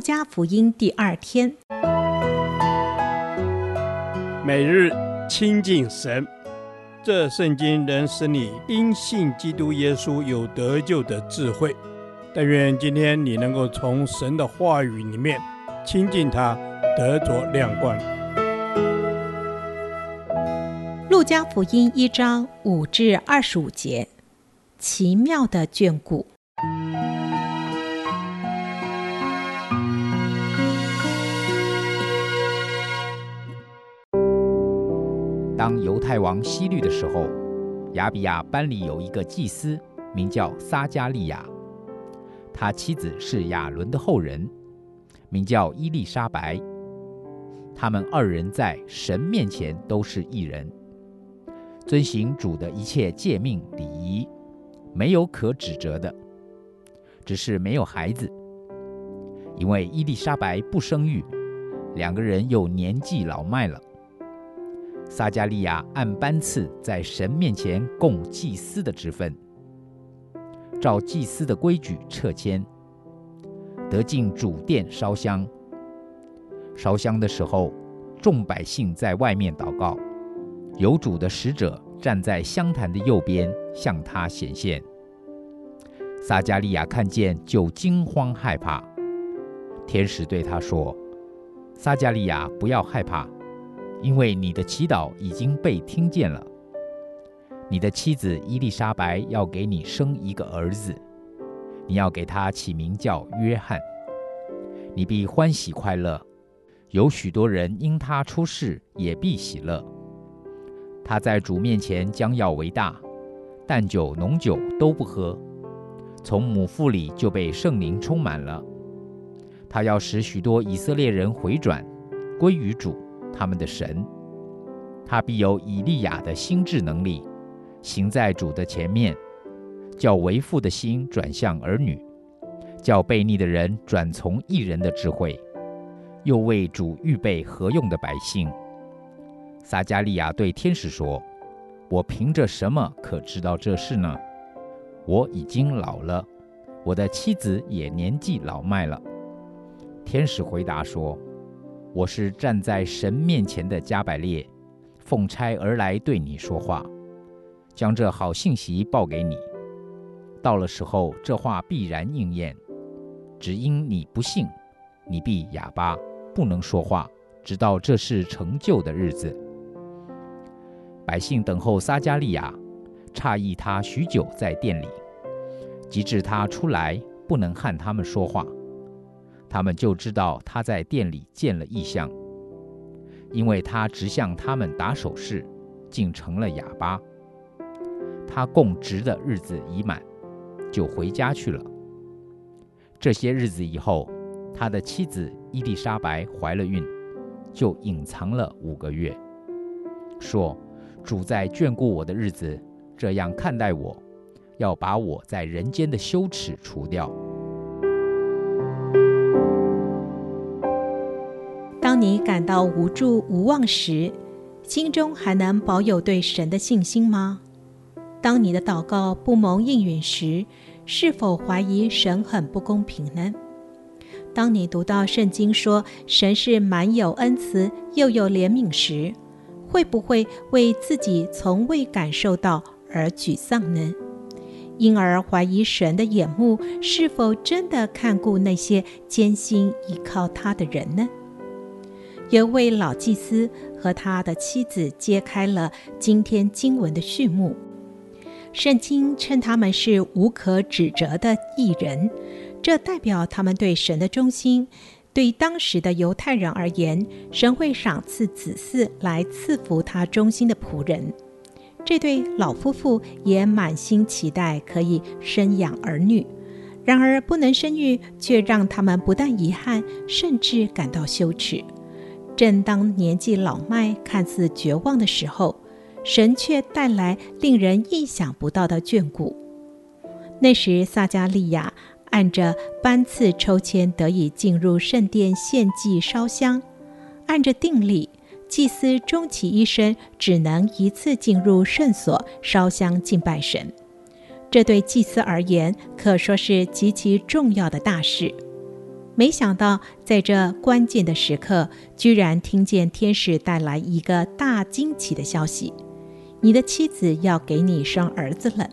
路加福音第二天，每日亲近神，这圣经能使你因信基督耶稣有得救的智慧。但愿今天你能够从神的话语里面亲近他，得着亮光。路加福音一章五至二十五节，奇妙的眷顾。当犹太王希律的时候，亚比亚班里有一个祭司，名叫撒迦利亚。他妻子是亚伦的后人，名叫伊丽莎白。他们二人在神面前都是义人，遵行主的一切诫命礼仪，没有可指责的，只是没有孩子，因为伊丽莎白不生育，两个人又年纪老迈了。撒迦利亚按班次在神面前供祭司的职分。照祭司的规矩撤迁，得进主殿烧香。烧香的时候，众百姓在外面祷告，有主的使者站在香坛的右边，向他显现。撒迦利亚看见，就惊慌害怕。天使对他说：“撒迦利亚，不要害怕，因为你的祈祷已经被听见了。”你的妻子伊丽莎白要给你生一个儿子，你要给他起名叫约翰。你必欢喜快乐，有许多人因他出世也必喜乐。他在主面前将要为大，但酒浓酒都不喝，从母腹里就被圣灵充满了。他要使许多以色列人回转，归于主他们的神。他必有以利亚的心智能力。行在主的前面，叫为父的心转向儿女，叫悖逆的人转从一人的智慧，又为主预备何用的百姓。撒迦利亚对天使说：“我凭着什么可知道这事呢？我已经老了，我的妻子也年纪老迈了。”天使回答说：“我是站在神面前的加百列，奉差而来对你说话。”将这好信息报给你，到了时候，这话必然应验。只因你不信，你必哑巴，不能说话，直到这事成就的日子。百姓等候撒迦利亚，诧异他许久在殿里，及至他出来，不能和他们说话，他们就知道他在殿里见了异象，因为他直向他们打手势，竟成了哑巴。他供职的日子已满，就回家去了。这些日子以后，他的妻子伊丽莎白怀了孕，就隐藏了五个月，说：“主在眷顾我的日子，这样看待我，要把我在人间的羞耻除掉。”到无助无望时，心中还能保有对神的信心吗？当你的祷告不蒙应允时，是否怀疑神很不公平呢？当你读到圣经说神是满有恩慈又有怜悯时，会不会为自己从未感受到而沮丧呢？因而怀疑神的眼目是否真的看顾那些艰辛依靠他的人呢？有位老祭司和他的妻子揭开了今天经文的序幕。圣经称他们是无可指责的义人，这代表他们对神的忠心。对当时的犹太人而言，神会赏赐子嗣来赐福他忠心的仆人。这对老夫妇也满心期待可以生养儿女，然而不能生育，却让他们不但遗憾，甚至感到羞耻。正当年纪老迈、看似绝望的时候，神却带来令人意想不到的眷顾。那时，撒迦利亚按着班次抽签得以进入圣殿献祭烧香。按着定例，祭司终其一生只能一次进入圣所烧香敬拜神。这对祭司而言可说是极其重要的大事。没想到在这关键的时刻，居然听见天使带来一个大惊奇的消息：你的妻子要给你生儿子了。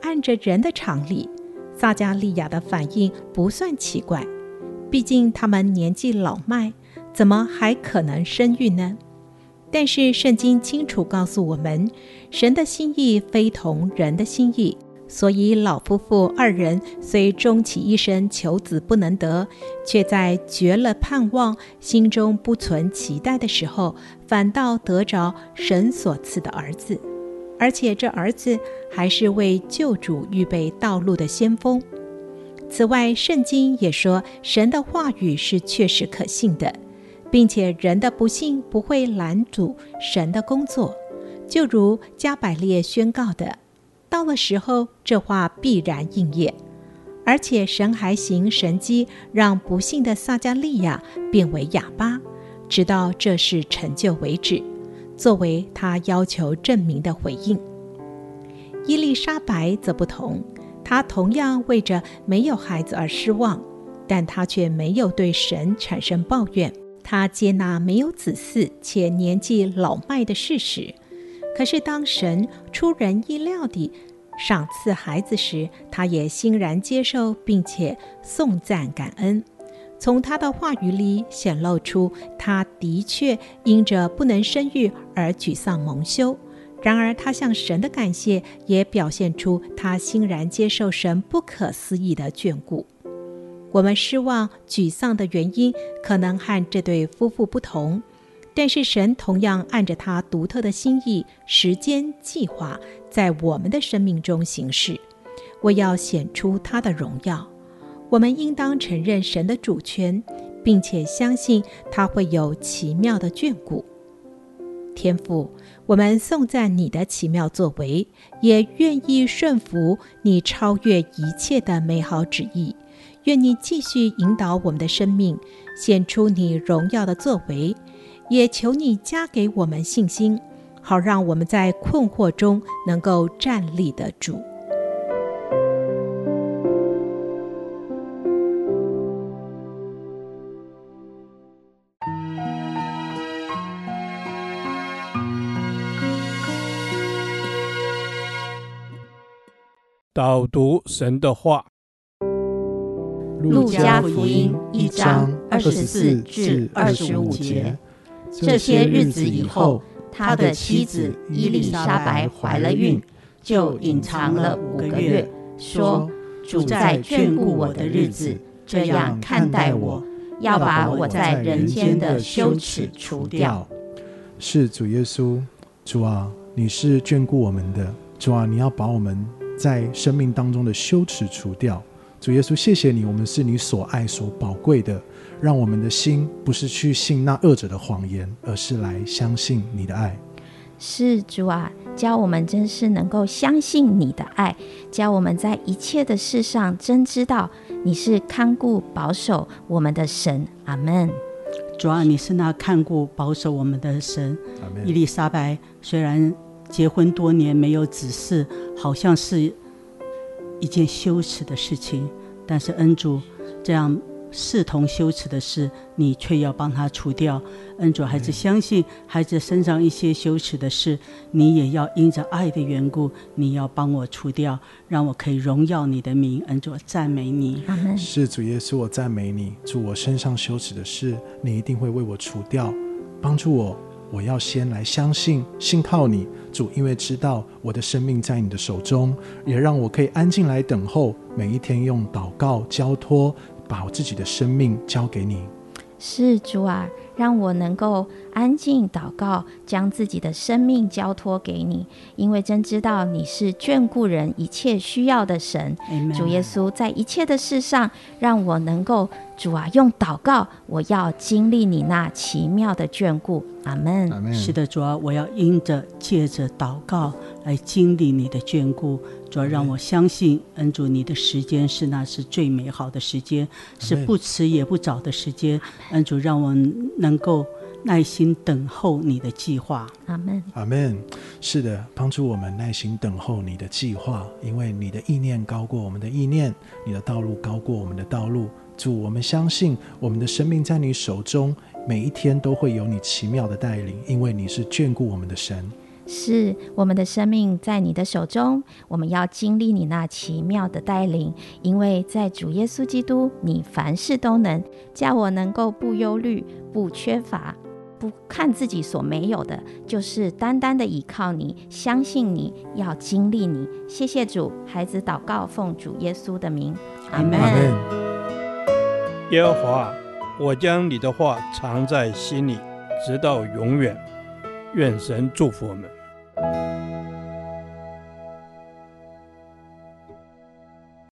按着人的常理，撒迦利亚的反应不算奇怪，毕竟他们年纪老迈，怎么还可能生育呢？但是圣经清楚告诉我们，神的心意非同人的心意。所以，老夫妇二人虽终其一生求子不能得，却在绝了盼望、心中不存期待的时候，反倒得着神所赐的儿子，而且这儿子还是为救主预备道路的先锋。此外，圣经也说，神的话语是确实可信的，并且人的不信不会拦阻神的工作，就如加百列宣告的。到了时候，这话必然应验，而且神还行神迹，让不幸的撒迦利亚变为哑巴，直到这事成就为止，作为他要求证明的回应。伊丽莎白则不同，她同样为着没有孩子而失望，但她却没有对神产生抱怨，她接纳没有子嗣且年纪老迈的事实。可是，当神出人意料地赏赐孩子时，他也欣然接受，并且颂赞感恩。从他的话语里显露出，他的确因着不能生育而沮丧蒙羞。然而，他向神的感谢也表现出他欣然接受神不可思议的眷顾。我们失望、沮丧的原因，可能和这对夫妇不同。但是神同样按着他独特的心意、时间计划，在我们的生命中行事，为要显出他的荣耀。我们应当承认神的主权，并且相信他会有奇妙的眷顾。天父，我们颂赞你的奇妙作为，也愿意顺服你超越一切的美好旨意。愿你继续引导我们的生命，显出你荣耀的作为。也求你加给我们信心，好让我们在困惑中能够站立得住。导读神的话，《路加福音》一章二十四至二十五节。这些日子以后，他的妻子伊丽莎白怀了孕，就隐藏了五个月，说：“主在眷顾我的日子，这样看待我，要把我在人间的羞耻除掉。”是主耶稣，主啊，你是眷顾我们的，主啊，你要把我们在生命当中的羞耻除掉。主耶稣，谢谢你，我们是你所爱、所宝贵的。让我们的心不是去信那恶者的谎言，而是来相信你的爱。是主啊，教我们真是能够相信你的爱，教我们在一切的事上真知道你是看顾保守我们的神。阿门。主啊，你是那看顾保守我们的神。阿门。伊丽莎白虽然结婚多年没有子嗣，好像是一件羞耻的事情，但是恩主这样。视同羞耻的事，你却要帮他除掉。恩主，孩子相信孩子身上一些羞耻的事，你也要因着爱的缘故，你要帮我除掉，让我可以荣耀你的名。恩主，赞美你。是主耶稣，我赞美你。主，我身上羞耻的事，你一定会为我除掉，帮助我。我要先来相信，信靠你，主，因为知道我的生命在你的手中，也让我可以安静来等候，每一天用祷告交托。把我自己的生命交给你，是主啊，让我能够安静祷告，将自己的生命交托给你，因为真知道你是眷顾人一切需要的神。Amen. 主耶稣，在一切的事上，让我能够。主啊，用祷告，我要经历你那奇妙的眷顾。阿门。阿门。是的，主啊，我要因着借着祷告来经历你的眷顾。主要，让我相信，恩主，你的时间是那是最美好的时间，是不迟也不早的时间。恩主，让我能够耐心等候你的计划。阿门。阿门。是的，帮助我们耐心等候你的计划，因为你的意念高过我们的意念，你的道路高过我们的道路。主，我们相信我们的生命在你手中，每一天都会有你奇妙的带领，因为你是眷顾我们的神。是我们的生命在你的手中，我们要经历你那奇妙的带领，因为在主耶稣基督，你凡事都能，叫我能够不忧虑、不缺乏。不看自己所没有的，就是单单的倚靠你，相信你，要经历你。谢谢主，孩子祷告，奉主耶稣的名，阿门。耶和华，我将你的话藏在心里，直到永远。愿神祝福我们。